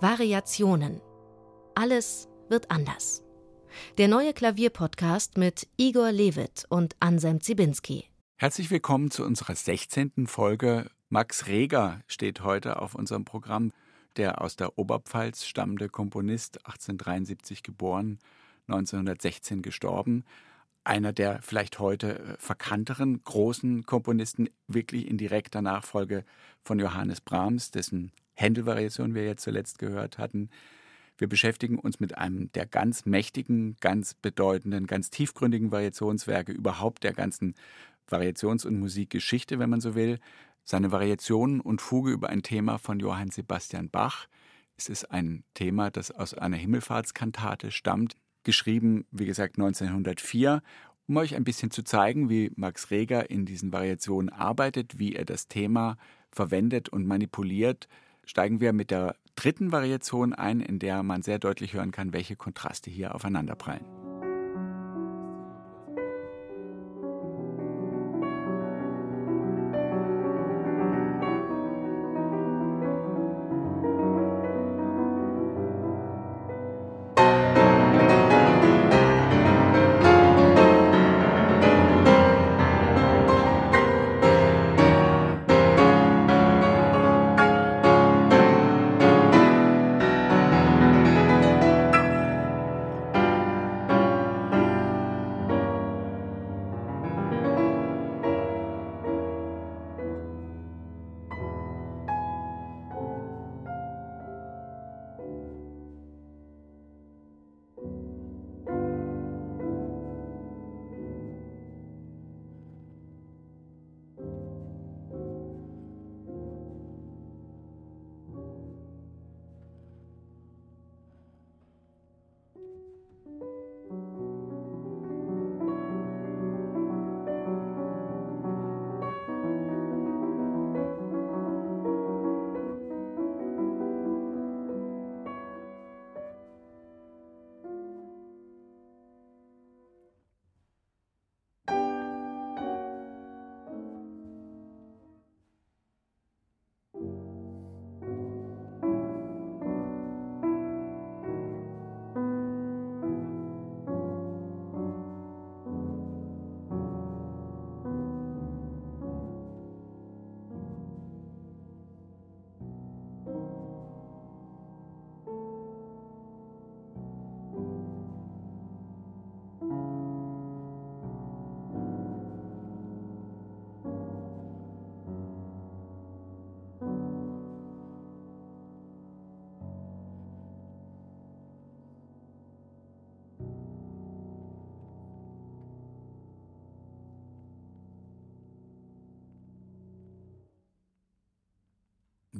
Variationen. Alles wird anders. Der neue Klavierpodcast mit Igor Levit und Anselm Zibinski. Herzlich willkommen zu unserer 16. Folge. Max Reger steht heute auf unserem Programm, der aus der Oberpfalz stammende Komponist, 1873 geboren, 1916 gestorben. Einer der vielleicht heute äh, verkannteren großen Komponisten, wirklich in direkter Nachfolge von Johannes Brahms, dessen Händel-Variation wir jetzt zuletzt gehört hatten. Wir beschäftigen uns mit einem der ganz mächtigen, ganz bedeutenden, ganz tiefgründigen Variationswerke überhaupt der ganzen Variations- und Musikgeschichte, wenn man so will. Seine Variationen und Fuge über ein Thema von Johann Sebastian Bach. Es ist ein Thema, das aus einer Himmelfahrtskantate stammt, geschrieben, wie gesagt, 1904, um euch ein bisschen zu zeigen, wie Max Reger in diesen Variationen arbeitet, wie er das Thema verwendet und manipuliert, steigen wir mit der dritten Variation ein, in der man sehr deutlich hören kann, welche Kontraste hier aufeinanderprallen.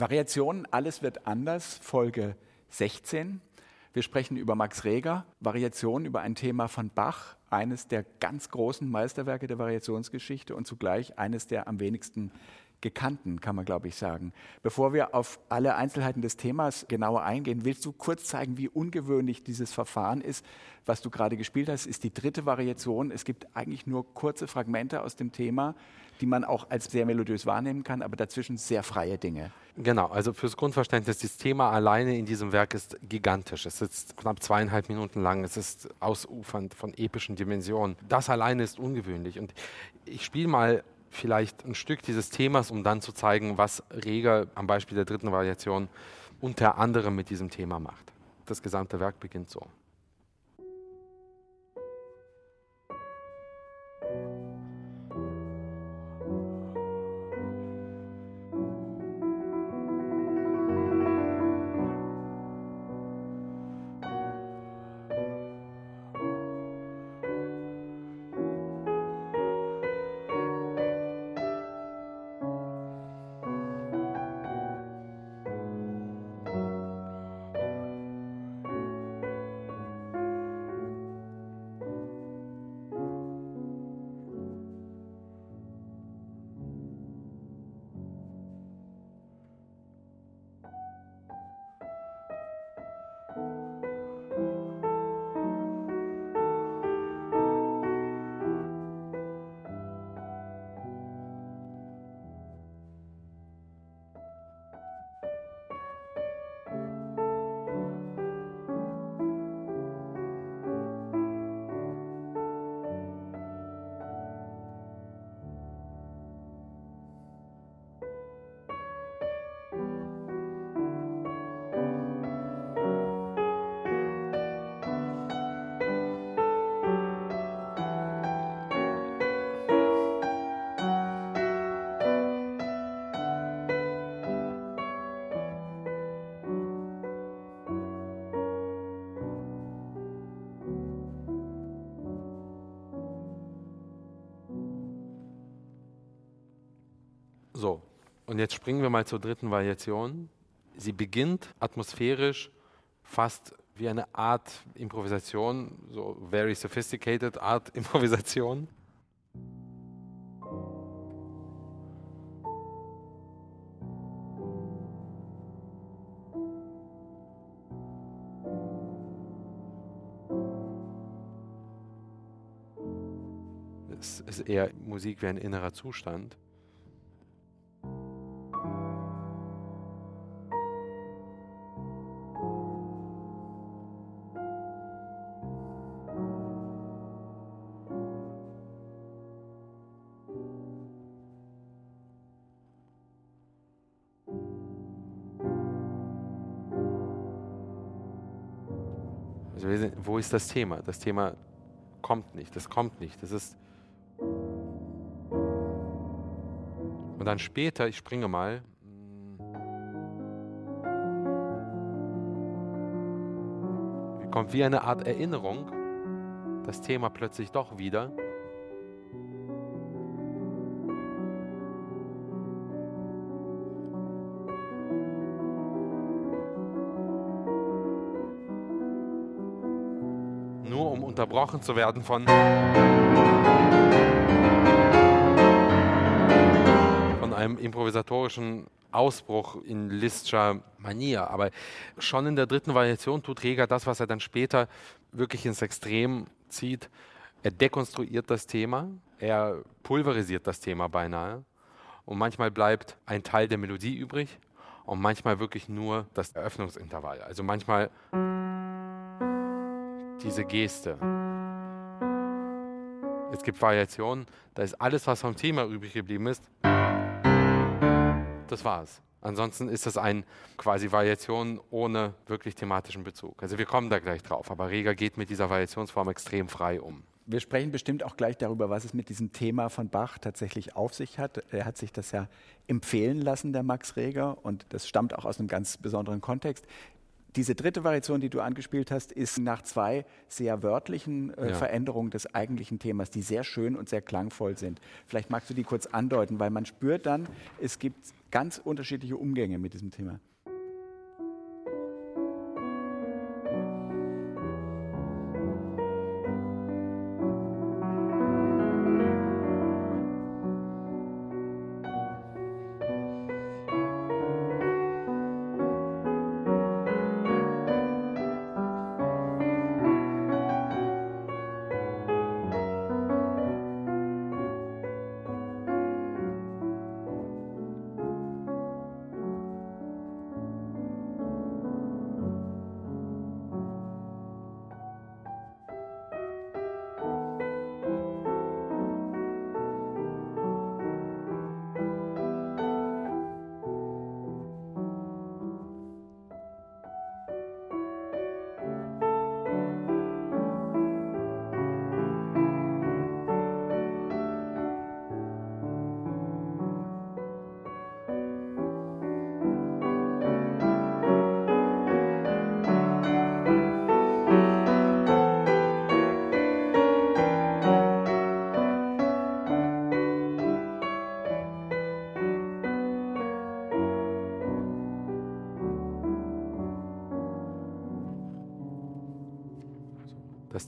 Variationen, alles wird anders, Folge 16. Wir sprechen über Max Reger, Variationen über ein Thema von Bach, eines der ganz großen Meisterwerke der Variationsgeschichte und zugleich eines der am wenigsten gekannten, kann man glaube ich sagen. Bevor wir auf alle Einzelheiten des Themas genauer eingehen, willst du kurz zeigen, wie ungewöhnlich dieses Verfahren ist, was du gerade gespielt hast, ist die dritte Variation. Es gibt eigentlich nur kurze Fragmente aus dem Thema, die man auch als sehr melodiös wahrnehmen kann, aber dazwischen sehr freie Dinge. Genau, also fürs Grundverständnis, das Thema alleine in diesem Werk ist gigantisch. Es ist knapp zweieinhalb Minuten lang, es ist ausufernd von epischen Dimensionen. Das alleine ist ungewöhnlich. Und ich spiele mal vielleicht ein Stück dieses Themas, um dann zu zeigen, was Reger am Beispiel der dritten Variation unter anderem mit diesem Thema macht. Das gesamte Werk beginnt so. Und jetzt springen wir mal zur dritten Variation. Sie beginnt atmosphärisch fast wie eine Art Improvisation, so very sophisticated Art Improvisation. Es ist eher Musik wie ein innerer Zustand. Also wo ist das Thema? Das Thema kommt nicht, das kommt nicht. Das ist und dann später, ich springe mal, kommt wie eine Art Erinnerung das Thema plötzlich doch wieder. Unterbrochen zu werden von von einem improvisatorischen Ausbruch in Listscher Manier. Aber schon in der dritten Variation tut Reger das, was er dann später wirklich ins Extrem zieht. Er dekonstruiert das Thema, er pulverisiert das Thema beinahe. Und manchmal bleibt ein Teil der Melodie übrig und manchmal wirklich nur das Eröffnungsintervall. Also manchmal diese Geste. Es gibt Variationen, da ist alles, was vom Thema übrig geblieben ist, das war's. Ansonsten ist das ein quasi Variation ohne wirklich thematischen Bezug. Also wir kommen da gleich drauf, aber Reger geht mit dieser Variationsform extrem frei um. Wir sprechen bestimmt auch gleich darüber, was es mit diesem Thema von Bach tatsächlich auf sich hat. Er hat sich das ja empfehlen lassen, der Max Reger, und das stammt auch aus einem ganz besonderen Kontext. Diese dritte Variation, die du angespielt hast, ist nach zwei sehr wörtlichen äh, ja. Veränderungen des eigentlichen Themas, die sehr schön und sehr klangvoll sind. Vielleicht magst du die kurz andeuten, weil man spürt dann, es gibt ganz unterschiedliche Umgänge mit diesem Thema.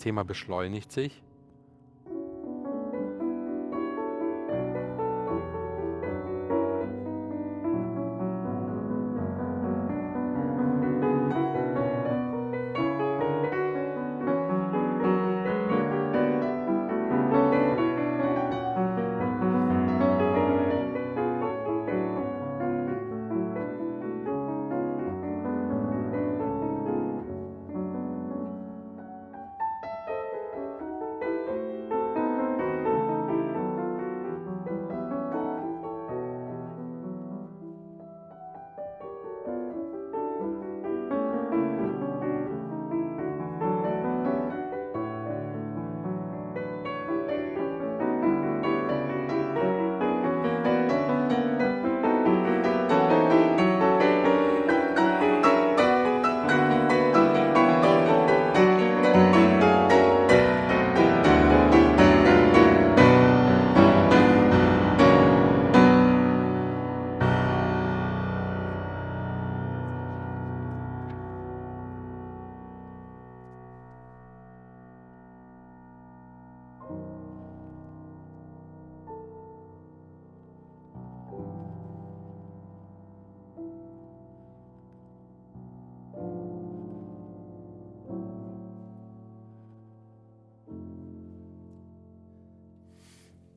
Thema beschleunigt sich.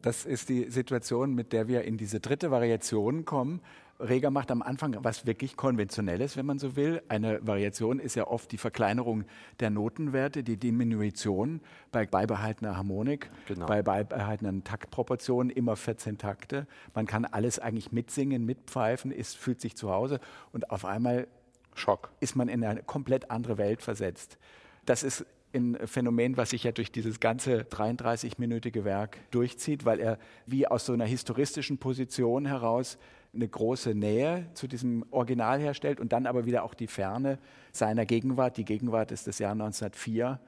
Das ist die Situation, mit der wir in diese dritte Variation kommen. Reger macht am Anfang was wirklich Konventionelles, wenn man so will. Eine Variation ist ja oft die Verkleinerung der Notenwerte, die Diminution bei beibehaltener Harmonik, genau. bei beibehaltenen Taktproportionen, immer 14 Takte. Man kann alles eigentlich mitsingen, mitpfeifen, ist, fühlt sich zu Hause und auf einmal Schock. ist man in eine komplett andere Welt versetzt. Das ist ein Phänomen, was sich ja durch dieses ganze 33-minütige Werk durchzieht, weil er wie aus so einer historistischen Position heraus eine große Nähe zu diesem Original herstellt und dann aber wieder auch die Ferne seiner Gegenwart. Die Gegenwart ist das Jahr 1904.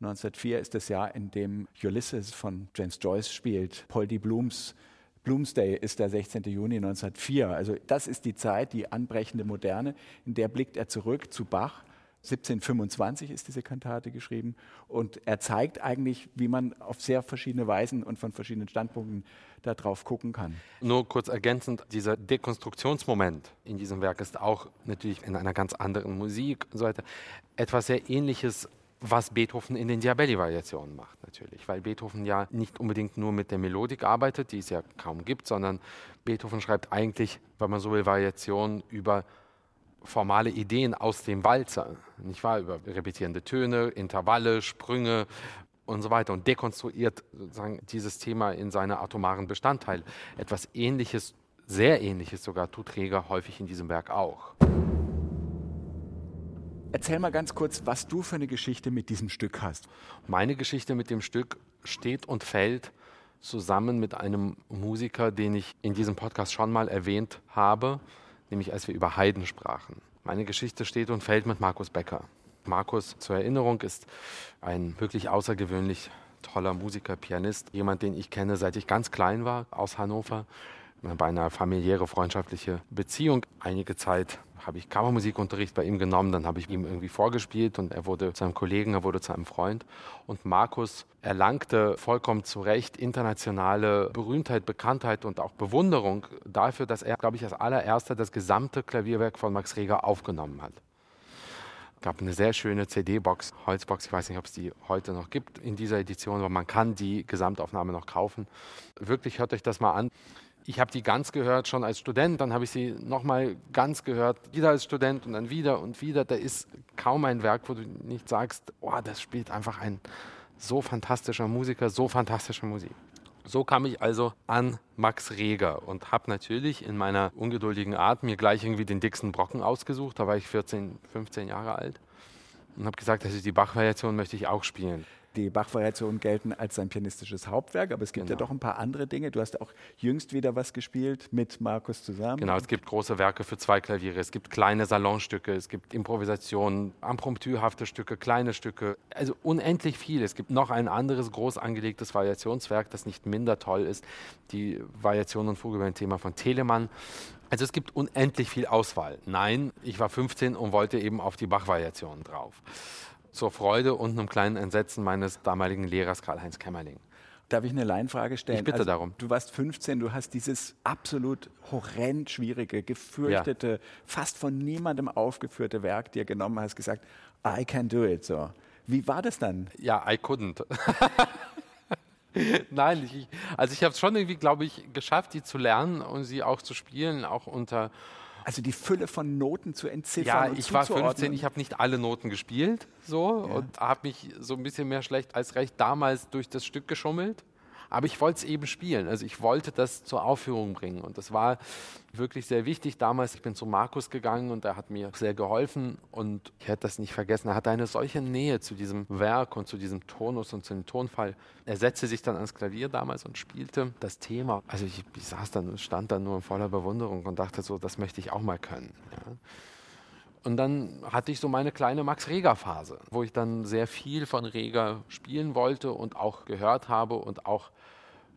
1904 ist das Jahr, in dem Ulysses von James Joyce spielt. Paul D. Blooms Bloomsday ist der 16. Juni 1904. Also das ist die Zeit, die anbrechende Moderne, in der blickt er zurück zu Bach 1725 ist diese Kantate geschrieben und er zeigt eigentlich, wie man auf sehr verschiedene Weisen und von verschiedenen Standpunkten darauf gucken kann. Nur kurz ergänzend, dieser Dekonstruktionsmoment in diesem Werk ist auch natürlich in einer ganz anderen Musik und so weiter etwas sehr ähnliches was Beethoven in den Diabelli-Variationen macht, natürlich. Weil Beethoven ja nicht unbedingt nur mit der Melodik arbeitet, die es ja kaum gibt, sondern Beethoven schreibt eigentlich, wenn man so will, Variationen über formale Ideen aus dem Walzer, nicht wahr? Über repetierende Töne, Intervalle, Sprünge und so weiter und dekonstruiert sozusagen dieses Thema in seine atomaren Bestandteile. Etwas Ähnliches, sehr Ähnliches sogar, tut Träger häufig in diesem Werk auch. Erzähl mal ganz kurz, was du für eine Geschichte mit diesem Stück hast. Meine Geschichte mit dem Stück steht und fällt zusammen mit einem Musiker, den ich in diesem Podcast schon mal erwähnt habe, nämlich als wir über Haydn sprachen. Meine Geschichte steht und fällt mit Markus Becker. Markus, zur Erinnerung, ist ein wirklich außergewöhnlich toller Musiker, Pianist, jemand, den ich kenne, seit ich ganz klein war, aus Hannover bei einer familiäre, freundschaftliche Beziehung. Einige Zeit habe ich Kammermusikunterricht bei ihm genommen, dann habe ich ihm irgendwie vorgespielt und er wurde zu einem Kollegen, er wurde zu einem Freund. Und Markus erlangte vollkommen zu Recht internationale Berühmtheit, Bekanntheit und auch Bewunderung dafür, dass er, glaube ich, als allererster das gesamte Klavierwerk von Max Reger aufgenommen hat. Es gab eine sehr schöne CD-Box, Holzbox, ich weiß nicht, ob es die heute noch gibt in dieser Edition, aber man kann die Gesamtaufnahme noch kaufen. Wirklich hört euch das mal an. Ich habe die ganz gehört schon als Student, dann habe ich sie nochmal ganz gehört, wieder als Student und dann wieder und wieder. Da ist kaum ein Werk, wo du nicht sagst, oh, das spielt einfach ein so fantastischer Musiker, so fantastische Musik. So kam ich also an Max Reger und habe natürlich in meiner ungeduldigen Art mir gleich irgendwie den dicksten Brocken ausgesucht. Da war ich 14, 15 Jahre alt und habe gesagt, also die Bach-Variation möchte ich auch spielen die Bach-Variationen gelten als sein pianistisches Hauptwerk, aber es gibt genau. ja doch ein paar andere Dinge. Du hast auch jüngst wieder was gespielt mit Markus zusammen. Genau, es gibt große Werke für zwei Klaviere, es gibt kleine Salonstücke, es gibt Improvisationen, impromptuhafte Stücke, kleine Stücke, also unendlich viel. Es gibt noch ein anderes groß angelegtes Variationswerk, das nicht minder toll ist, die Variation und Fuge Thema von Telemann. Also es gibt unendlich viel Auswahl. Nein, ich war 15 und wollte eben auf die Bach-Variationen drauf zur Freude und einem kleinen Entsetzen meines damaligen Lehrers Karl-Heinz Kämmerling. Darf ich eine Laienfrage stellen? Ich bitte also, darum. Du warst 15, du hast dieses absolut horrend schwierige, gefürchtete, ja. fast von niemandem aufgeführte Werk dir genommen, hast gesagt, I can do it. So. Wie war das dann? Ja, I couldn't. Nein, ich, also ich habe es schon irgendwie, glaube ich, geschafft, die zu lernen und sie auch zu spielen, auch unter also die Fülle von Noten zu entziffern. Ja, ich war 15, ich habe nicht alle Noten gespielt so ja. und habe mich so ein bisschen mehr schlecht als recht damals durch das Stück geschummelt. Aber ich wollte es eben spielen. Also ich wollte das zur Aufführung bringen. Und das war wirklich sehr wichtig damals. Ich bin zu Markus gegangen und er hat mir sehr geholfen. Und ich hätte das nicht vergessen. Er hatte eine solche Nähe zu diesem Werk und zu diesem Tonus und zu dem Tonfall. Er setzte sich dann ans Klavier damals und spielte das Thema. Also ich, ich saß dann und stand dann nur in voller Bewunderung und dachte so, das möchte ich auch mal können. Ja. Und dann hatte ich so meine kleine Max Reger-Phase, wo ich dann sehr viel von Reger spielen wollte und auch gehört habe und auch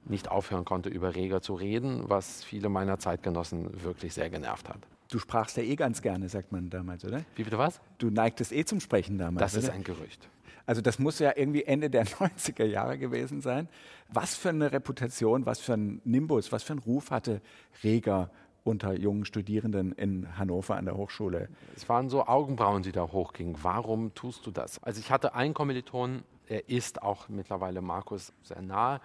nicht aufhören konnte, über Reger zu reden, was viele meiner Zeitgenossen wirklich sehr genervt hat. Du sprachst ja eh ganz gerne, sagt man damals, oder? Wie bitte was? Du neigtest eh zum Sprechen damals. Das oder? ist ein Gerücht. Also das muss ja irgendwie Ende der 90er Jahre gewesen sein. Was für eine Reputation, was für ein Nimbus, was für ein Ruf hatte Reger unter jungen Studierenden in Hannover an der Hochschule? Es waren so Augenbrauen, die da hochgingen. Warum tust du das? Also ich hatte einen Kommiliton, er ist auch mittlerweile Markus sehr nahe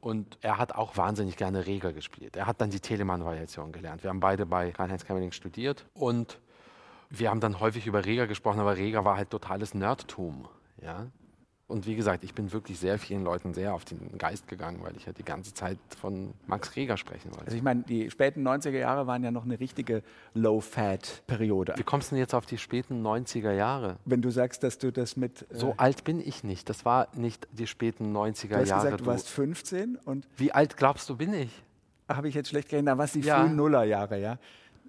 Und er hat auch wahnsinnig gerne Reger gespielt. Er hat dann die Telemann-Variation gelernt. Wir haben beide bei Karl-Heinz Kamerling studiert und wir haben dann häufig über Reger gesprochen, aber Reger war halt totales Nerdtum. Ja? Und wie gesagt, ich bin wirklich sehr vielen Leuten sehr auf den Geist gegangen, weil ich ja die ganze Zeit von Max Reger sprechen wollte. Also ich meine, die späten 90er Jahre waren ja noch eine richtige Low-Fat-Periode. Wie kommst du denn jetzt auf die späten 90er Jahre? Wenn du sagst, dass du das mit... Äh so alt bin ich nicht. Das war nicht die späten 90er du hast Jahre. Gesagt, du warst 15 und... Wie alt glaubst du, bin ich? Habe ich jetzt schlecht gerechnet? Da warst die ja. frühen Nullerjahre, ja?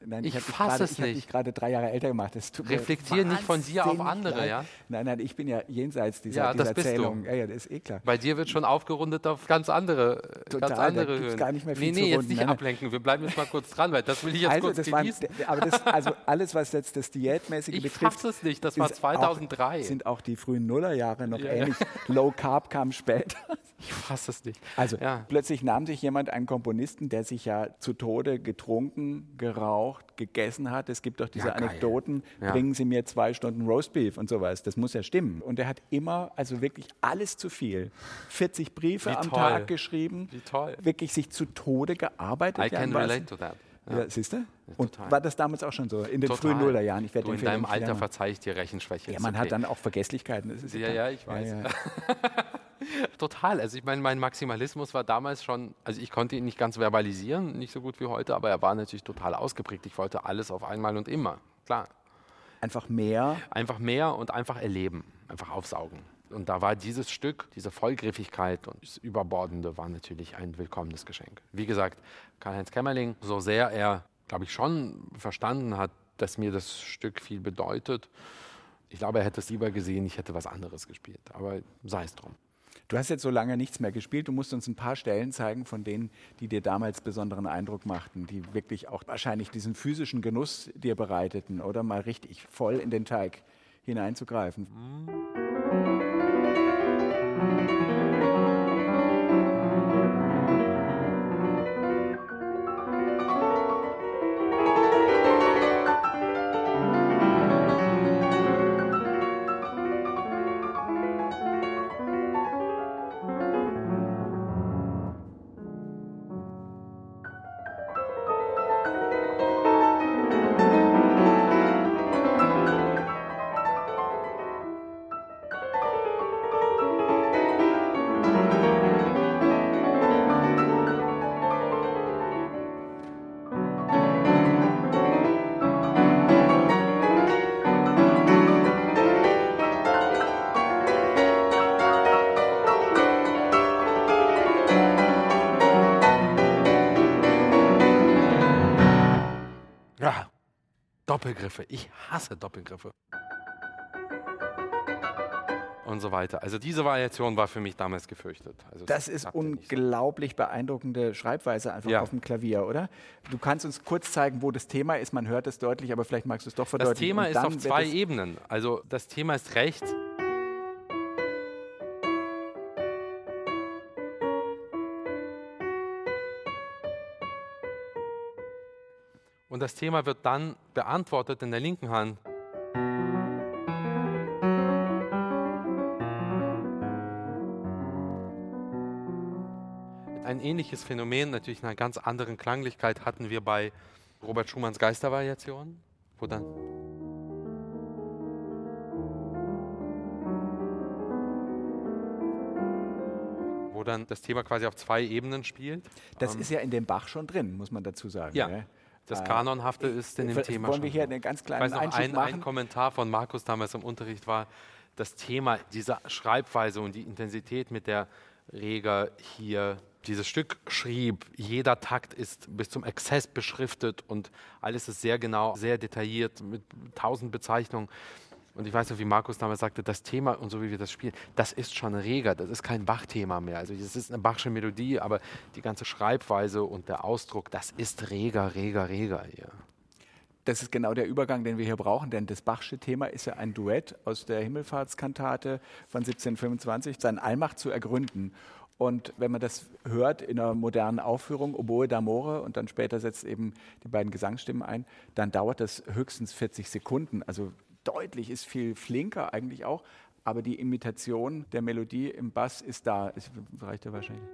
Nein, ich, ich fasse es nicht. Ich habe dich gerade drei Jahre älter gemacht. Reflektier nicht von dir auf andere, ja? Nein, nein, ich bin ja jenseits dieser, ja, dieser Zählung. Ja, ja, das ist eh klar. Bei dir wird schon aufgerundet auf ganz andere, Total, ganz andere da Höhen. gar nicht mehr viel Nee, nee, jetzt nicht nein, ablenken. Wir bleiben jetzt mal kurz dran, weil das will ich jetzt also, kurz das genießen. War, aber das, also alles, was jetzt das Diätmäßige ich betrifft. Ich fasse es nicht, das war 2003. Auch, sind auch die frühen Nullerjahre noch ja, ähnlich. Low Carb kam später. Ich fasse es nicht. Also plötzlich nahm sich jemand einen Komponisten, der sich ja zu Tode getrunken, geraucht, gegessen hat. Es gibt doch diese ja, Anekdoten, ja. bringen Sie mir zwei Stunden Roastbeef und sowas. Das muss ja stimmen. Und er hat immer, also wirklich alles zu viel. 40 Briefe Wie am toll. Tag geschrieben. Wie toll. Wirklich sich zu Tode gearbeitet. I can relate to that. Ja. ja siehst du? Und Total. war das damals auch schon so, in den Total. frühen Nullerjahren? Ich du, in deinem Alter verzeih ich dir Rechenschwäche. Ja, man okay. hat dann auch Vergesslichkeiten. ja, ja, ich weiß. Ja, ja. Total. Also ich meine, mein Maximalismus war damals schon, also ich konnte ihn nicht ganz verbalisieren, nicht so gut wie heute, aber er war natürlich total ausgeprägt. Ich wollte alles auf einmal und immer, klar. Einfach mehr? Einfach mehr und einfach erleben, einfach aufsaugen. Und da war dieses Stück, diese Vollgriffigkeit und das Überbordende war natürlich ein willkommenes Geschenk. Wie gesagt, Karl-Heinz Kämmerling, so sehr er, glaube ich, schon verstanden hat, dass mir das Stück viel bedeutet, ich glaube, er hätte es lieber gesehen, ich hätte was anderes gespielt. Aber sei es drum. Du hast jetzt so lange nichts mehr gespielt. Du musst uns ein paar Stellen zeigen von denen, die dir damals besonderen Eindruck machten, die wirklich auch wahrscheinlich diesen physischen Genuss dir bereiteten oder mal richtig voll in den Teig hineinzugreifen. Mhm. Doppelgriffe. Ich hasse Doppelgriffe. Und so weiter. Also diese Variation war für mich damals gefürchtet. Also das, ist unglaublich so. beeindruckende Schreibweise einfach ja. auf dem Klavier, oder? Du kannst uns kurz zeigen, wo das Thema ist. Man hört es deutlich, aber vielleicht magst du es doch verdeutlichen. Das Thema ist auf zwei Ebenen. Also das Thema ist rechts. Und das Thema wird dann beantwortet in der linken Hand. Ein ähnliches Phänomen, natürlich in einer ganz anderen Klanglichkeit, hatten wir bei Robert Schumanns Geistervariation, wo dann wo dann das Thema quasi auf zwei Ebenen spielt. Das ähm, ist ja in dem Bach schon drin, muss man dazu sagen. Ja. ja. Das Kanonhafte ist in dem Thema Wollen wir hier einen ganz kleinen ich weiß noch, ein, machen? ein Kommentar von Markus damals im Unterricht war, das Thema dieser Schreibweise und die Intensität, mit der Reger hier dieses Stück schrieb. Jeder Takt ist bis zum Exzess beschriftet und alles ist sehr genau, sehr detailliert mit tausend Bezeichnungen. Und ich weiß noch, wie Markus damals sagte, das Thema und so wie wir das spielen, das ist schon reger, das ist kein Bach-Thema mehr. Also es ist eine Bachsche Melodie, aber die ganze Schreibweise und der Ausdruck, das ist reger, reger, reger hier. Das ist genau der Übergang, den wir hier brauchen, denn das Bachsche Thema ist ja ein Duett aus der Himmelfahrtskantate von 1725, seine Allmacht zu ergründen. Und wenn man das hört in einer modernen Aufführung, Oboe d'Amore, und dann später setzt eben die beiden Gesangsstimmen ein, dann dauert das höchstens 40 Sekunden. Also deutlich, ist viel flinker eigentlich auch, aber die Imitation der Melodie im Bass ist da. Es reicht ja wahrscheinlich.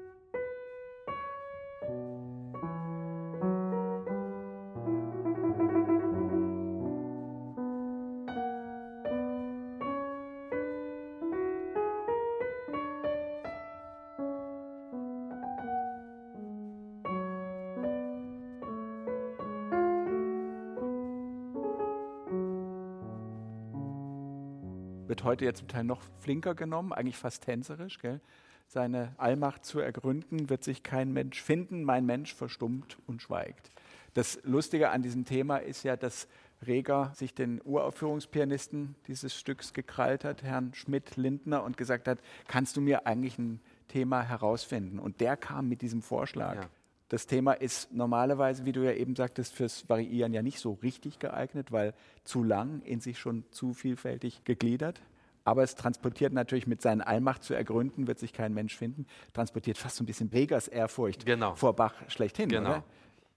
Heute ja zum Teil noch flinker genommen, eigentlich fast tänzerisch. Gell? Seine Allmacht zu ergründen, wird sich kein Mensch finden, mein Mensch verstummt und schweigt. Das Lustige an diesem Thema ist ja, dass Reger sich den Uraufführungspianisten dieses Stücks gekrallt hat, Herrn Schmidt-Lindner, und gesagt hat, kannst du mir eigentlich ein Thema herausfinden? Und der kam mit diesem Vorschlag. Ja. Das Thema ist normalerweise, wie du ja eben sagtest, fürs Variieren ja nicht so richtig geeignet, weil zu lang, in sich schon zu vielfältig gegliedert. Aber es transportiert natürlich mit seinen Allmacht zu ergründen, wird sich kein Mensch finden, transportiert fast so ein bisschen Regers Ehrfurcht genau. vor Bach schlechthin. Genau. Oder?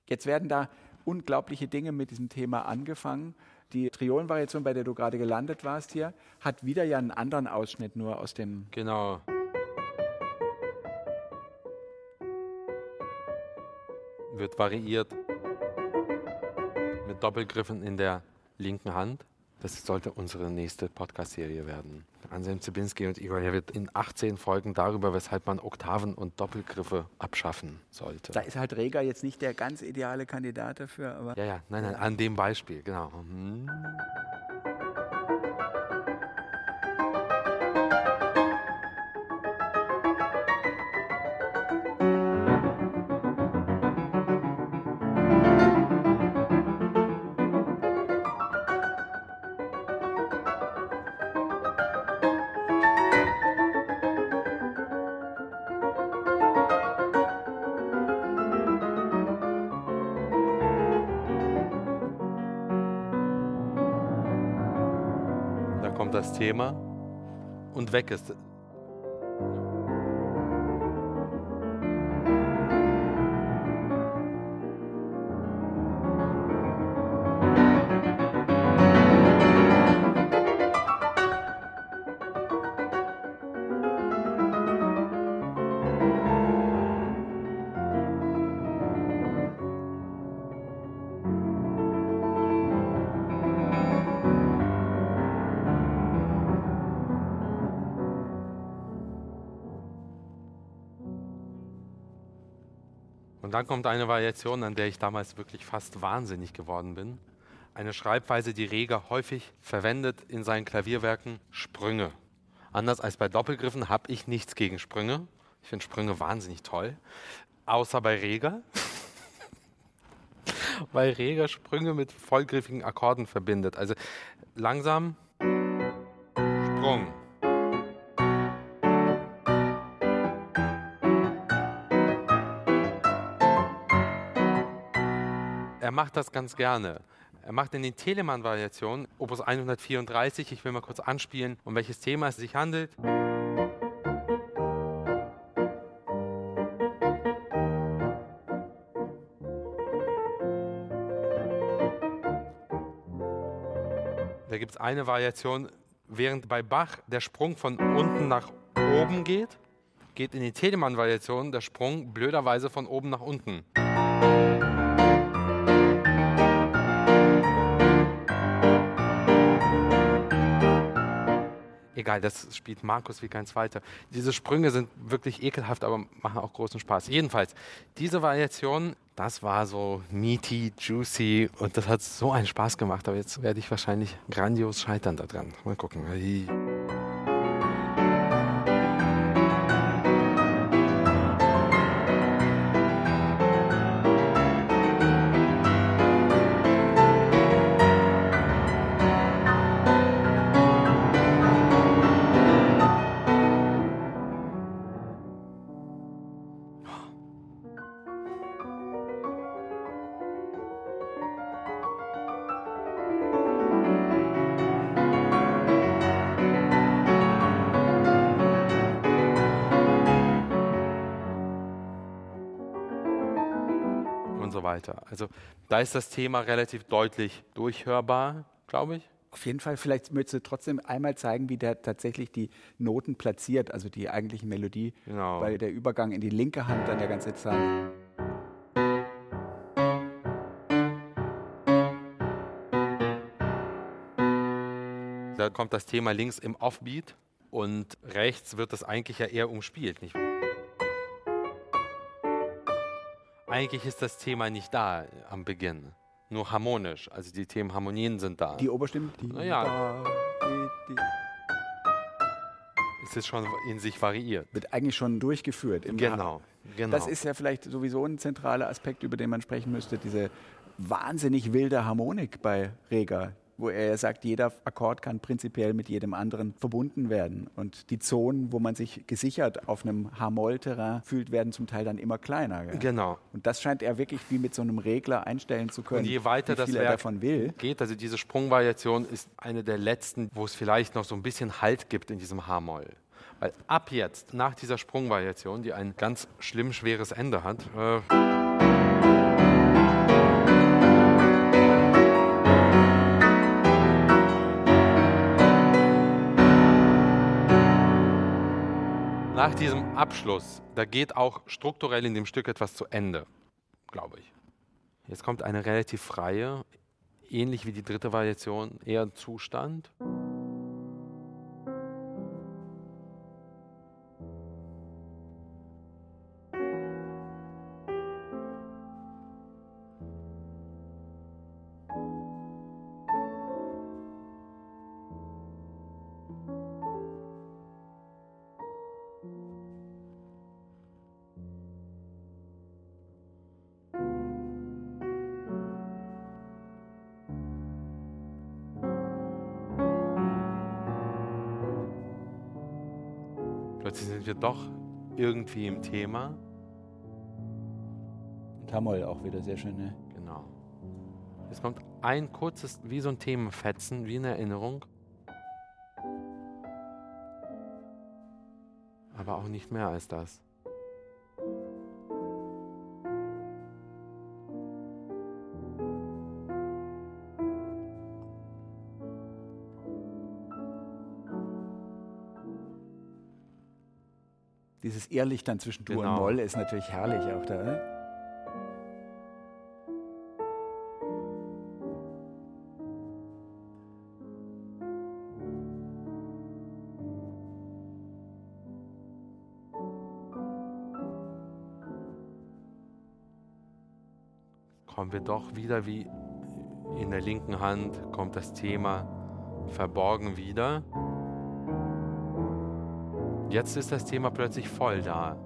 Jetzt werden da unglaubliche Dinge mit diesem Thema angefangen. Die Triolenvariation, bei der du gerade gelandet warst hier, hat wieder ja einen anderen Ausschnitt nur aus dem. Genau. Wird variiert mit Doppelgriffen in der linken Hand. Das sollte unsere nächste Podcast-Serie werden. Anselm Zibinski und Igor Levit in 18 Folgen darüber, weshalb man Oktaven und Doppelgriffe abschaffen sollte. Da ist halt Reger jetzt nicht der ganz ideale Kandidat dafür. Aber ja, ja, nein, nein, an dem Beispiel, genau. Mhm. Thema und weg ist. Dann kommt eine Variation, an der ich damals wirklich fast wahnsinnig geworden bin. Eine Schreibweise, die Reger häufig verwendet in seinen Klavierwerken, Sprünge. Anders als bei Doppelgriffen habe ich nichts gegen Sprünge. Ich finde Sprünge wahnsinnig toll. Außer bei Reger. Weil Reger Sprünge mit vollgriffigen Akkorden verbindet. Also langsam er macht das ganz gerne. Er macht in den Telemann-Variationen, Opus 134, ich will mal kurz anspielen, um welches Thema es sich handelt. Da gibt es eine Variation, während bei Bach der Sprung von unten nach oben geht, geht in die Telemann-Variation der Sprung blöderweise von oben nach unten. Egal, das spielt Markus wie kein zweiter. Diese Sprünge sind wirklich ekelhaft, aber machen auch großen Spaß. Jedenfalls, diese Variation, das war so meaty, juicy und das hat so einen Spaß gemacht, aber jetzt werde ich wahrscheinlich grandios scheitern daran. Mal gucken. Also da ist das Thema relativ deutlich durchhörbar, glaube ich. Auf jeden Fall, vielleicht möchtest du trotzdem einmal zeigen, wie der tatsächlich die Noten platziert, also die eigentliche Melodie, genau. weil der Übergang in die linke Hand dann ja ganz interessant. Da kommt das Thema links im Offbeat und rechts wird das eigentlich ja eher umspielt. Nicht? Eigentlich ist das Thema nicht da am Beginn, nur harmonisch. Also die Themenharmonien sind da. Die Oberstimmen? Die naja. Da, die, die. es ist schon in sich variiert. Wird eigentlich schon durchgeführt. genau, genau. Das ist ja vielleicht sowieso ein zentraler Aspekt, über den man sprechen müsste, diese wahnsinnig wilde Harmonik bei Rega, wo er sagt, jeder Akkord kann prinzipiell mit jedem anderen verbunden werden. Und die Zonen, wo man sich gesichert auf einem H-Moll-Terrain fühlt, werden zum Teil dann immer kleiner. Gell? Genau. Und das scheint er wirklich wie mit so einem Regler einstellen zu können, Und je weiter das er Werk davon will. geht, also diese Sprungvariation ist eine der letzten, wo es vielleicht noch so ein bisschen Halt gibt in diesem H-Moll. Weil ab jetzt, nach dieser Sprungvariation, die ein ganz schlimm schweres Ende hat, äh, nach diesem Abschluss, da geht auch strukturell in dem Stück etwas zu Ende, glaube ich. Jetzt kommt eine relativ freie, ähnlich wie die dritte Variation, eher Zustand. Plötzlich sind wir doch irgendwie im Thema. Tamoll auch wieder sehr schön. Ne? Genau. Jetzt kommt ein kurzes, wie so ein Themenfetzen, wie eine Erinnerung. Aber auch nicht mehr als das. Ehrlich dann zwischen Dur Genau. und Moll ist natürlich herrlich auch da. Ne? kommen wir doch wieder wie in der linken Hand kommt das Thema verborgen wieder. Jetzt ist das Thema plötzlich voll da.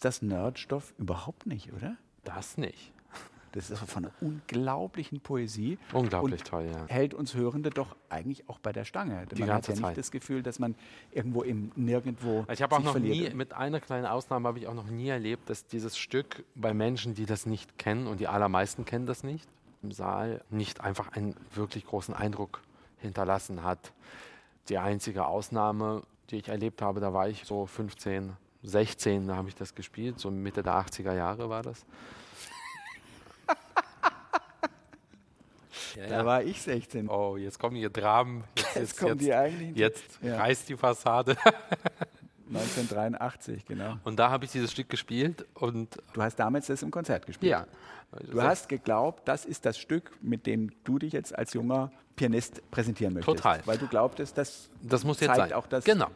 Ist das Nerdstoff? Überhaupt nicht, oder? Das nicht. Das ist von einer unglaublichen Poesie. Unglaublich toll, ja. Hält uns Hörende doch eigentlich auch bei der Stange. Die man hat ja nicht Zeit. das Gefühl, dass man irgendwo im Nirgendwo. Ich habe auch noch verliert. nie, mit einer kleinen Ausnahme habe ich auch noch nie erlebt, dass dieses Stück bei Menschen, die das nicht kennen, und die allermeisten kennen das nicht, im Saal nicht einfach einen wirklich großen Eindruck hinterlassen hat. Die einzige Ausnahme, die ich erlebt habe, da war ich so 15, 16, da habe ich das gespielt, so Mitte der 80er Jahre war das. Ja, Da war ich 16. Oh, jetzt kommen hier Dramen. Jetzt, Jetzt kommen die eigentlichen. jetzt Ja. reißt die Fassade. 1983, genau. Und da habe ich dieses Stück gespielt und Du hast damals das im Konzert gespielt. ja. Du hast geglaubt, das ist das Stück, mit dem du dich jetzt als junger Pianist präsentieren möchtest. Total. Weil du glaubtest, das Das muss jetzt zeigt sein. auch das. Genau.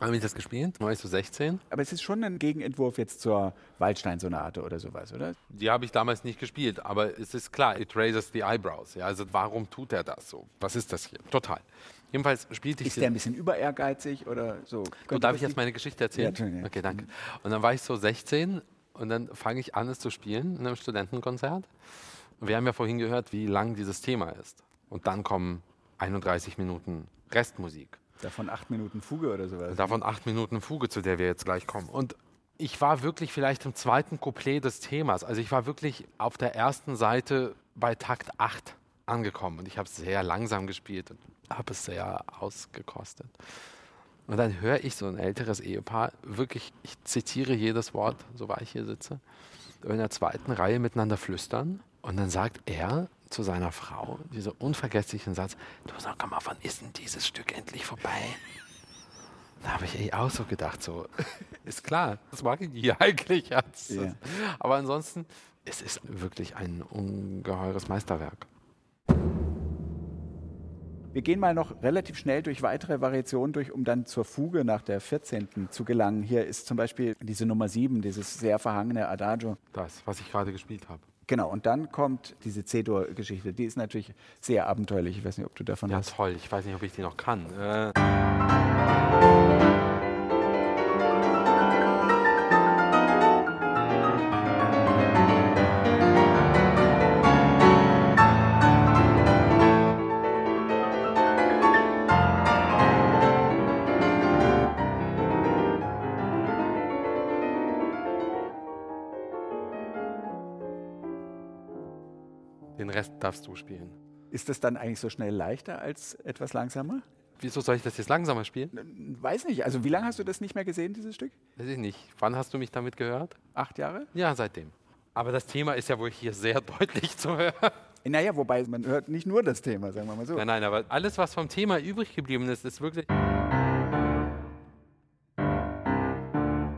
Habe ich das gespielt? War ich so 16? Aber es ist schon ein Gegenentwurf jetzt zur Waldstein-Sonate oder sowas, oder? Die habe ich damals nicht gespielt, aber es ist klar, it raises the eyebrows. Ja, also warum tut er das so? Was ist das hier? Total. Jedenfalls spielte ich Ist der ein bisschen über ehrgeizig oder so? Und Könnte darf ich jetzt meine Geschichte erzählen? Ja, ja. Okay, danke. Und dann war ich so 16 und dann fange ich an, es zu spielen in einem Studentenkonzert. Und wir haben ja vorhin gehört, wie lang dieses Thema ist. Und dann kommen 31 Minuten Restmusik. Davon acht Minuten Fuge oder sowas. Davon acht Minuten Fuge, zu der wir jetzt gleich kommen. Und ich war wirklich vielleicht im zweiten Couplet des Themas. Also ich war wirklich auf der ersten Seite bei Takt 8 angekommen. Und ich habe sehr langsam gespielt und habe es sehr ausgekostet. Und dann höre ich so ein älteres Ehepaar, wirklich, ich zitiere jedes Wort, so war ich hier sitze, in der zweiten Reihe miteinander flüstern. Und dann sagt er zu seiner Frau diesen unvergesslichen Satz, du sag mal, wann ist denn dieses Stück endlich vorbei? Da habe ich eh auch so gedacht, so, ist klar, das mag ich hier eigentlich. Ja. Aber ansonsten, es ist wirklich ein ungeheures Meisterwerk. Wir gehen mal noch relativ schnell durch weitere Variationen durch, um dann zur Fuge nach der 14. zu gelangen. Hier ist zum Beispiel diese Nummer 7, dieses sehr verhangene Adagio. Das, was ich gerade gespielt habe. Genau, und dann kommt diese C-Dur-Geschichte. Die ist natürlich sehr abenteuerlich. Ich weiß nicht, ob du davon ja, hast. Ja, toll. Ich weiß nicht, ob ich die noch kann. Äh darfst du spielen. Ist das dann eigentlich so schnell leichter als etwas langsamer? Wieso soll ich das jetzt langsamer spielen? Weiß nicht. Also wie lange hast du das nicht mehr gesehen, dieses Stück? Weiß ich nicht. Wann hast du mich damit gehört? Acht Jahre? Ja, seitdem. Aber das Thema ist ja wohl hier sehr deutlich zu hören. Naja, wobei man hört nicht nur das Thema, sagen wir mal so. Nein, nein, aber alles, was vom Thema übrig geblieben ist, ist wirklich.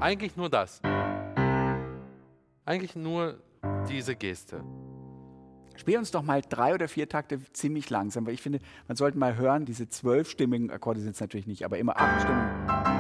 Eigentlich nur das. Eigentlich nur diese Geste. Spiel uns doch mal drei oder vier Takte ziemlich langsam, weil ich finde, man sollte mal hören, diese zwölfstimmigen Akkorde sind es natürlich nicht, aber immer acht Stimmen.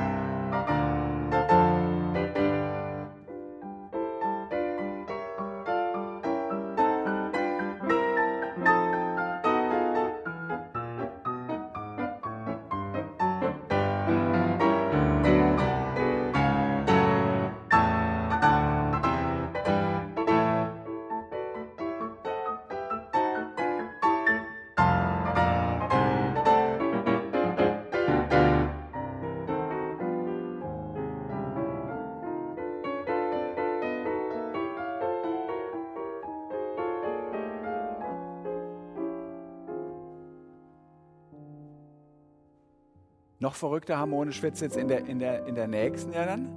Noch verrückter harmonisch wird es jetzt in der, in, der, in der nächsten ja dann.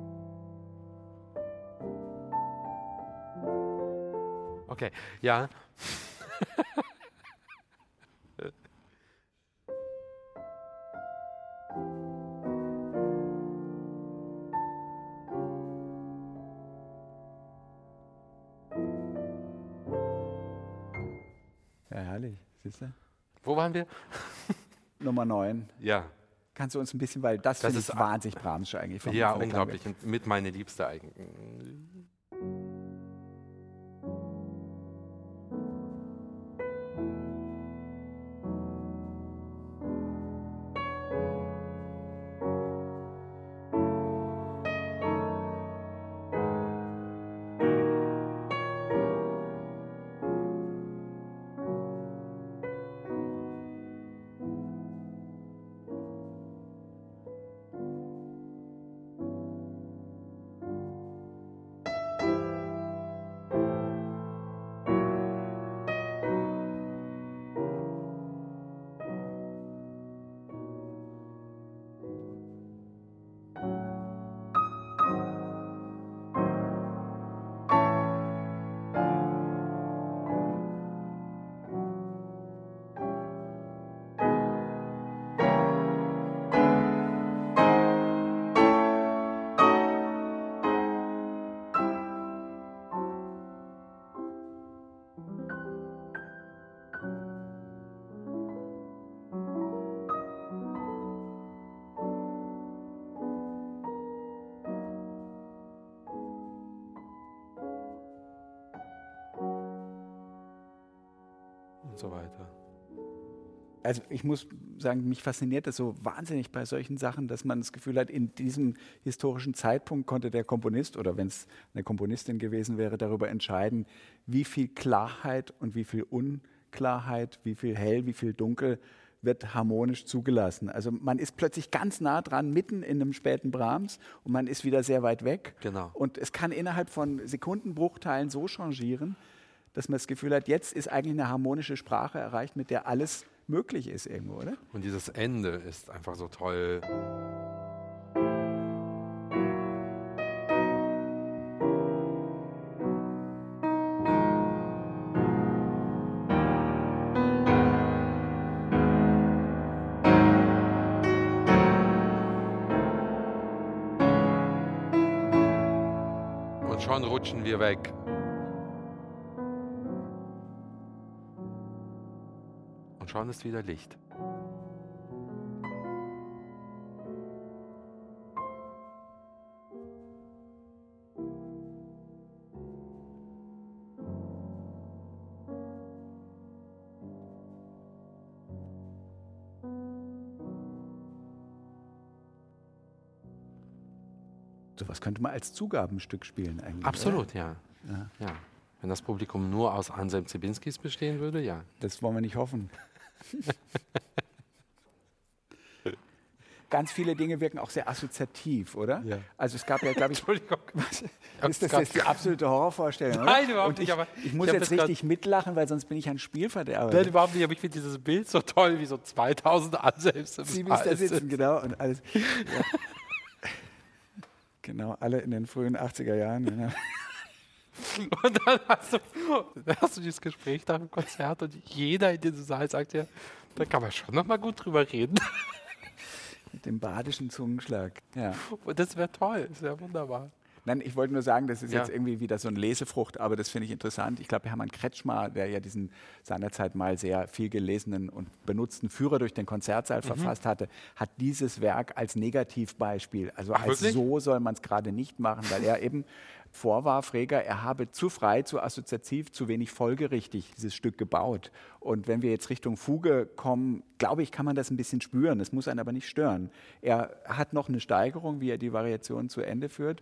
Okay, ja. Ja, herrlich. Siehst du? Wo waren wir? Nummer 9. Ja. Kannst du uns ein bisschen, weil das, das ist wahnsinnig Brahmsche eigentlich. Ja, unglaublich. Und mit meine Liebste eigentlich. So weiter. Also ich muss sagen, mich fasziniert das so wahnsinnig bei solchen Sachen, dass man das Gefühl hat, in diesem historischen Zeitpunkt konnte der Komponist oder wenn es eine Komponistin gewesen wäre, darüber entscheiden, wie viel Klarheit und wie viel Unklarheit, wie viel hell, wie viel dunkel wird harmonisch zugelassen. Also man ist plötzlich ganz nah dran, mitten in einem späten Brahms und man ist wieder sehr weit weg. Genau. Und es kann innerhalb von Sekundenbruchteilen so changieren, dass man das Gefühl hat, jetzt ist eigentlich eine harmonische Sprache erreicht, mit der alles möglich ist irgendwo, oder? Und dieses Ende ist einfach so toll. Und schon rutschen wir weg. Schon ist wieder Licht. Sowas könnte man als Zugabenstück spielen eigentlich. Absolut, ja. ja. ja. Wenn das Publikum nur aus Anselm Zibinskis bestehen würde, ja. Das wollen wir nicht hoffen. Ganz viele Dinge wirken auch sehr assoziativ, oder? Ja. Also es gab ja, glaube ich, Entschuldigung. Was, ist das jetzt die absolute Horrorvorstellung? Oder? Nein, überhaupt nicht, aber ich muss ich jetzt richtig mitlachen, weil sonst bin ich ein Spielverderber. Nein, überhaupt nicht, aber ich finde dieses Bild so toll, wie so 2000 Anselms im Sie bis da sitzen, genau. Und alles. Ja. genau, alle in den frühen 80er Jahren. Genau. Und dann hast, du, dann hast du dieses Gespräch nach dem Konzert und jeder in diesem Saal sagt ja, da kann man schon noch mal gut drüber reden. Mit dem badischen Zungenschlag. Ja. Und das wäre toll, das wäre wunderbar. Nein, ich wollte nur sagen, das ist Ja. jetzt irgendwie wieder so eine Lesefrucht, aber das finde ich interessant. Ich glaube, Hermann Kretschmer, der ja diesen seinerzeit mal sehr viel gelesenen und benutzten Führer durch den Konzertsaal Mhm. verfasst hatte, hat dieses Werk als Negativbeispiel, also Ach, als wirklich? so soll man es gerade nicht machen, weil er eben vorwarf, Reger, er habe zu frei, zu assoziativ, zu wenig folgerichtig dieses Stück gebaut. Und wenn wir jetzt Richtung Fuge kommen, glaube ich, kann man das ein bisschen spüren. Es muss einen aber nicht stören. Er hat noch eine Steigerung, wie er die Variation zu Ende führt.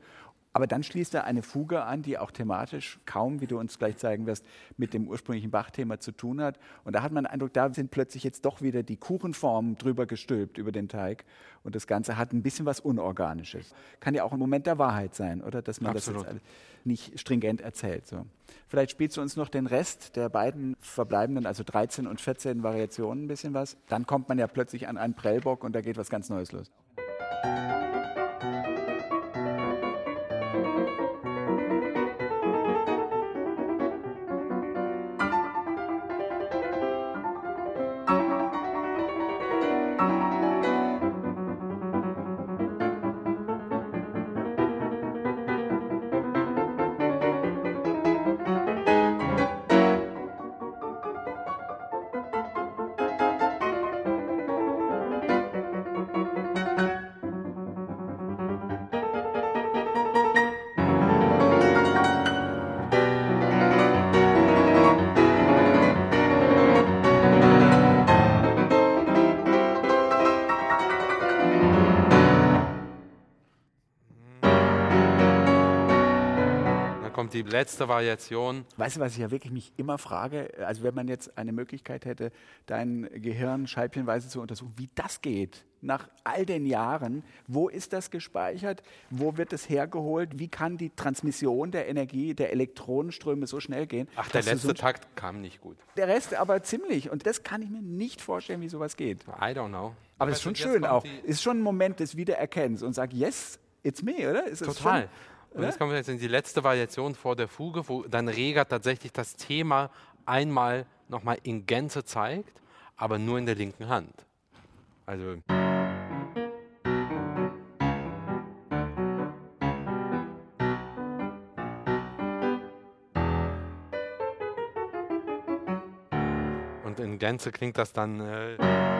Aber dann schließt er eine Fuge an, die auch thematisch kaum, wie du uns gleich zeigen wirst, mit dem ursprünglichen Bach-Thema zu tun hat. Und da hat man den Eindruck, da sind plötzlich jetzt doch wieder die Kuchenformen drüber gestülpt über den Teig. Und das Ganze hat ein bisschen was Unorganisches. Kann ja auch ein Moment der Wahrheit sein, oder? Dass man Absolut. das jetzt nicht stringent erzählt. So. Vielleicht spielst du uns noch den Rest der beiden verbleibenden, also 13 und 14 Variationen ein bisschen was. Dann kommt man ja plötzlich an einen Prellbock und da geht was ganz Neues los. Letzte Variation. Weißt du, was ich ja wirklich mich immer frage? Also wenn man jetzt eine Möglichkeit hätte, dein Gehirn scheibchenweise zu untersuchen, wie das geht, nach all den Jahren, wo ist das gespeichert? Wo wird es hergeholt? Wie kann die Transmission der Energie, der Elektronenströme so schnell gehen? Ach, der letzte so Takt kam nicht gut. der Rest aber ziemlich. Und das kann ich mir nicht vorstellen, wie sowas geht. I don't know. Aber es ist schon Jetzt schön auch. Ist schon ein Moment des Wiedererkennens und sag, yes, it's me, oder? Ist Total. Und jetzt kommen wir jetzt in die letzte Variation vor der Fuge, wo dann Reger tatsächlich das Thema einmal nochmal in Gänze zeigt, aber nur in der linken Hand. Also. Und in Gänze klingt das dann. Äh,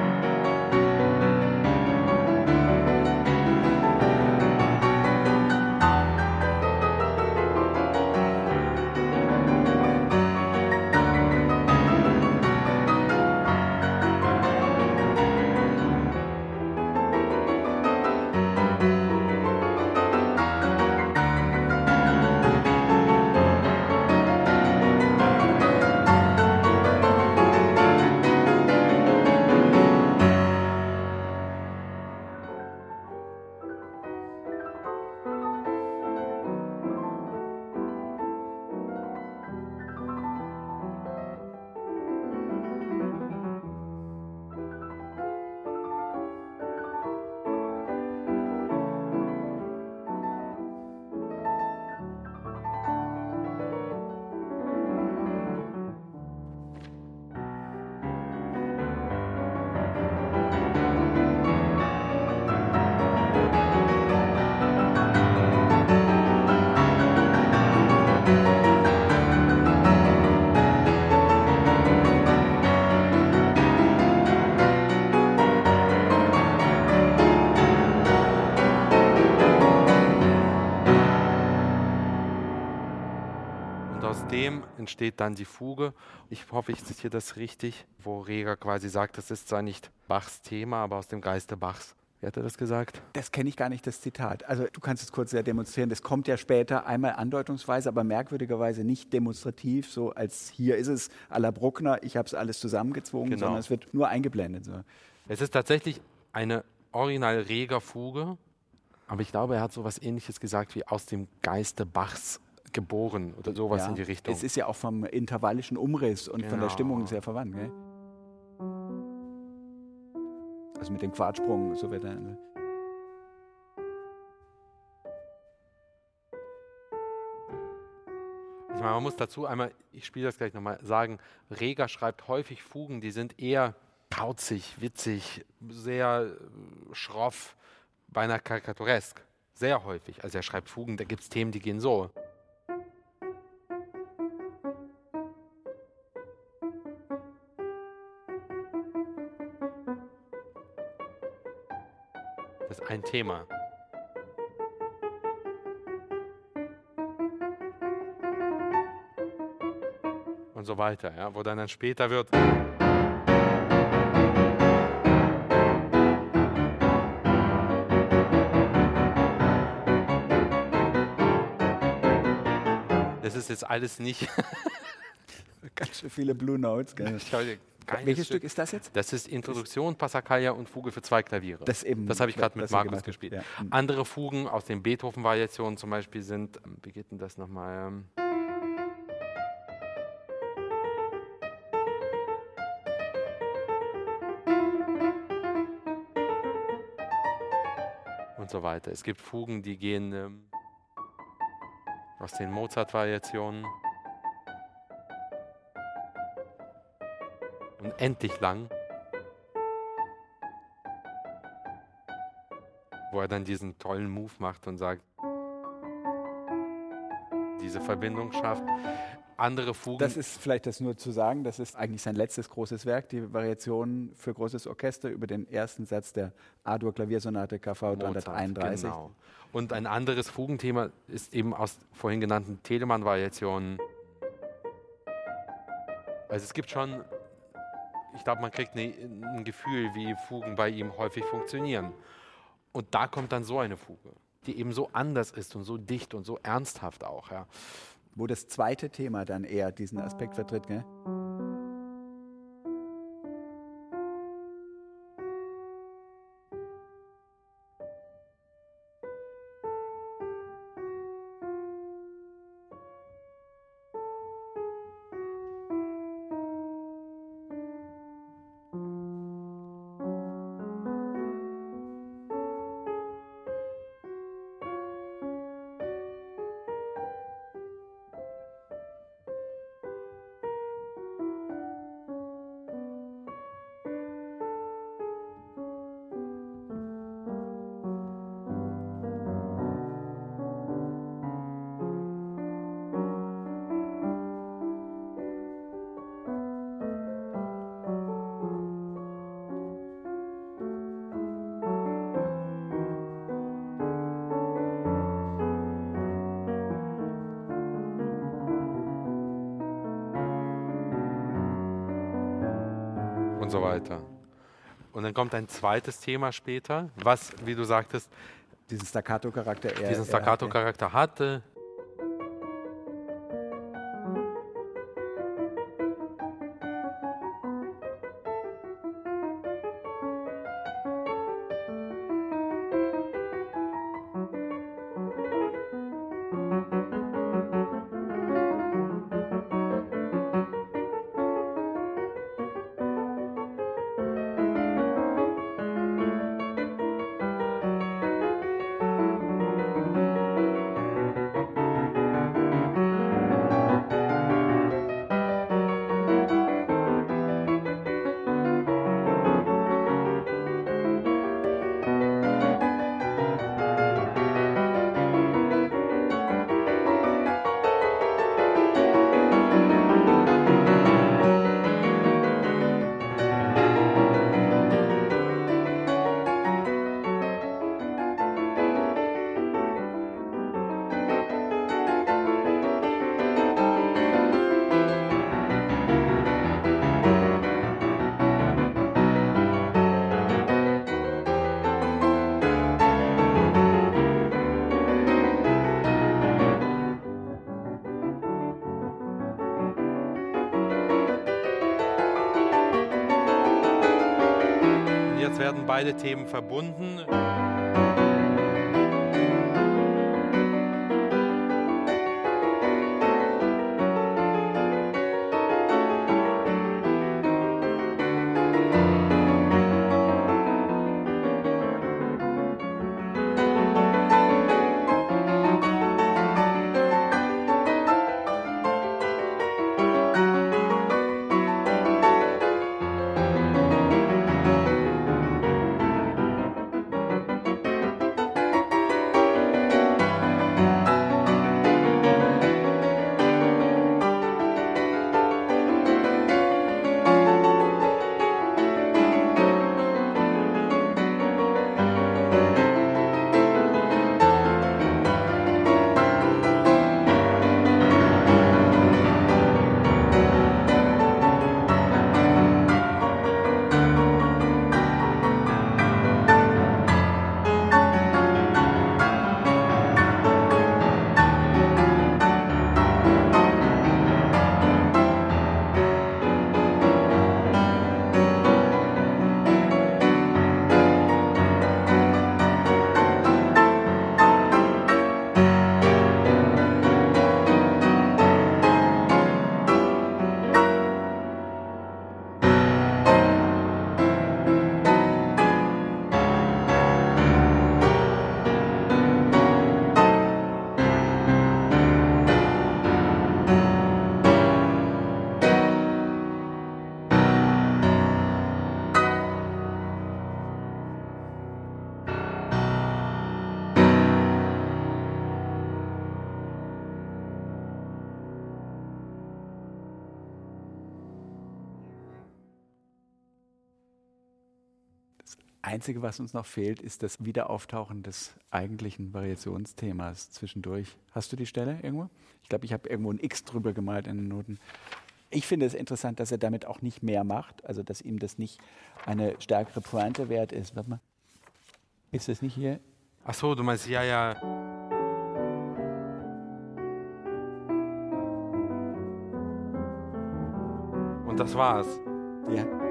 entsteht dann die Fuge. Ich hoffe, ich zitiere das richtig, wo Reger quasi sagt, das ist zwar nicht Bachs Thema, aber aus dem Geiste Bachs. Wie hat er das gesagt? Das kenne ich gar nicht, das Zitat. Also du kannst es kurz sehr demonstrieren. Das kommt ja später einmal andeutungsweise, aber merkwürdigerweise nicht demonstrativ, so als hier ist es à la Bruckner, ich habe es alles zusammengezwungen, genau. sondern es wird nur eingeblendet. So. Es ist tatsächlich eine original reger Fuge, aber ich glaube, er hat so etwas ähnliches gesagt wie aus dem Geiste Bachs geboren oder sowas ja, in die Richtung. Es ist ja auch vom intervallischen Umriss und genau. von der genau. Stimmung sehr verwandt. Gell? Also mit dem Quartsprung, so wird er. Ne? Ich meine, man muss dazu einmal, ich spiele das gleich nochmal, sagen, Reger schreibt häufig Fugen, die sind eher kauzig, witzig, sehr äh, schroff, beinahe karikaturesk. Sehr häufig. Also er schreibt Fugen, da gibt es Themen, die gehen so. Ein Thema. Und so weiter, ja, wo dann, dann später wird. Das ist jetzt alles nicht. Ganz schön viele Blue Notes, gell? Welches Stück, Stück ist das jetzt? Das ist Introduktion, Passacaglia und Fuge für zwei Klaviere. Das, das habe ich gerade mit Markus gespielt. Ja. Mhm. Andere Fugen aus den Beethoven-Variationen zum Beispiel sind, ähm, wie geht denn das nochmal? Ähm, und so weiter. Es gibt Fugen, die gehen ähm, aus den Mozart-Variationen. Unendlich lang, wo er dann diesen tollen Move macht und sagt, diese Verbindung schafft. Andere Fugen. Das ist vielleicht das nur zu sagen, das ist eigentlich sein letztes großes Werk, die Variation für großes Orchester über den ersten Satz der A-Dur Klaviersonate KV 331. Genau. Und ein anderes Fugenthema ist eben aus vorhin genannten Telemann-Variationen. Also es gibt schon ich glaube, man kriegt ne, ein Gefühl, wie Fugen bei ihm häufig funktionieren. Und da kommt dann so eine Fuge, die eben so anders ist und so dicht und so ernsthaft auch. Ja. Wo das zweite Thema dann eher diesen Aspekt vertritt, gell? So weiter. Und dann kommt ein zweites Thema später, was, wie du sagtest, diesen Staccato-Charakter diesen Staccato-Charakter hatte, beide Themen verbunden. Einzige, was uns noch fehlt, ist das Wiederauftauchen des eigentlichen Variationsthemas zwischendurch. Hast du die Stelle irgendwo? Ich glaube, ich habe irgendwo ein X drüber gemalt in den Noten. Ich finde es interessant, dass er damit auch nicht mehr macht, also dass ihm das nicht eine stärkere Pointe wert ist. Warte mal. Ist das nicht hier? Ach so, du meinst, ja, ja. Und das war's. Ja.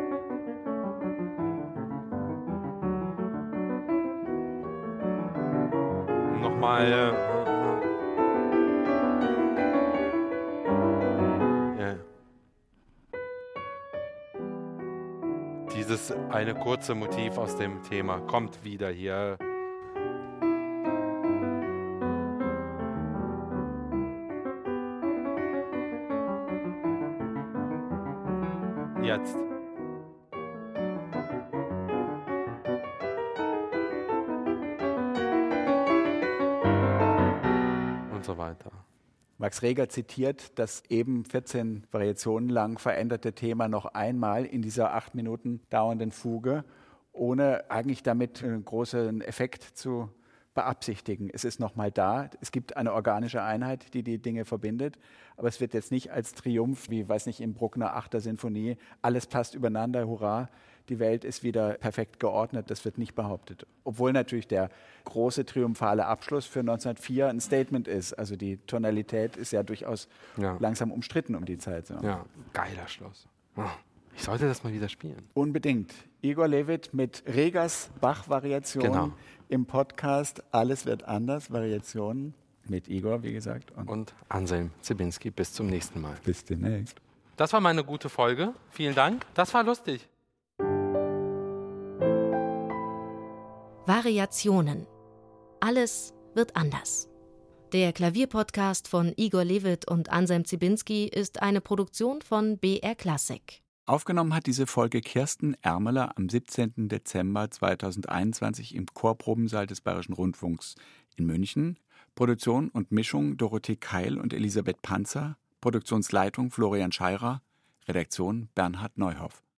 Äh, ja. Dieses eine kurze Motiv aus dem Thema kommt wieder hier. Jetzt. Max Reger zitiert das eben 14 Variationen lang veränderte Thema noch einmal in dieser acht Minuten dauernden Fuge, ohne eigentlich damit einen großen Effekt zu beabsichtigen. Es ist nochmal da, es gibt eine organische Einheit, die die Dinge verbindet, aber es wird jetzt nicht als Triumph, wie, weiß nicht, im Bruckner Achter Sinfonie, alles passt übereinander, hurra, die Welt ist wieder perfekt geordnet, das wird nicht behauptet. Obwohl natürlich der große triumphale Abschluss für 1904 ein Statement ist. Also die Tonalität ist ja durchaus Ja. langsam umstritten um die Zeit. So. Ja, geiler Schluss. Ah, Ich sollte das mal wieder spielen. Unbedingt. Igor Levit mit Regers Bach-Variation Genau. im Podcast Alles wird anders, Variationen mit Igor, wie gesagt. Und Und Anselm Zibinski, bis zum nächsten Mal. bis demnächst. Das war meine gute Folge. Vielen Dank. Das war lustig. Variationen. Alles wird anders. Der Klavierpodcast von Igor Levit und Anselm Zibinski ist eine Produktion von BR Classic. Aufgenommen hat diese Folge Kirsten Ermeler am 17. Dezember 2021 im Chorprobensaal des Bayerischen Rundfunks in München. Produktion und Mischung Dorothee Keil und Elisabeth Panzer. Produktionsleitung Florian Scheirer. Redaktion Bernhard Neuhoff.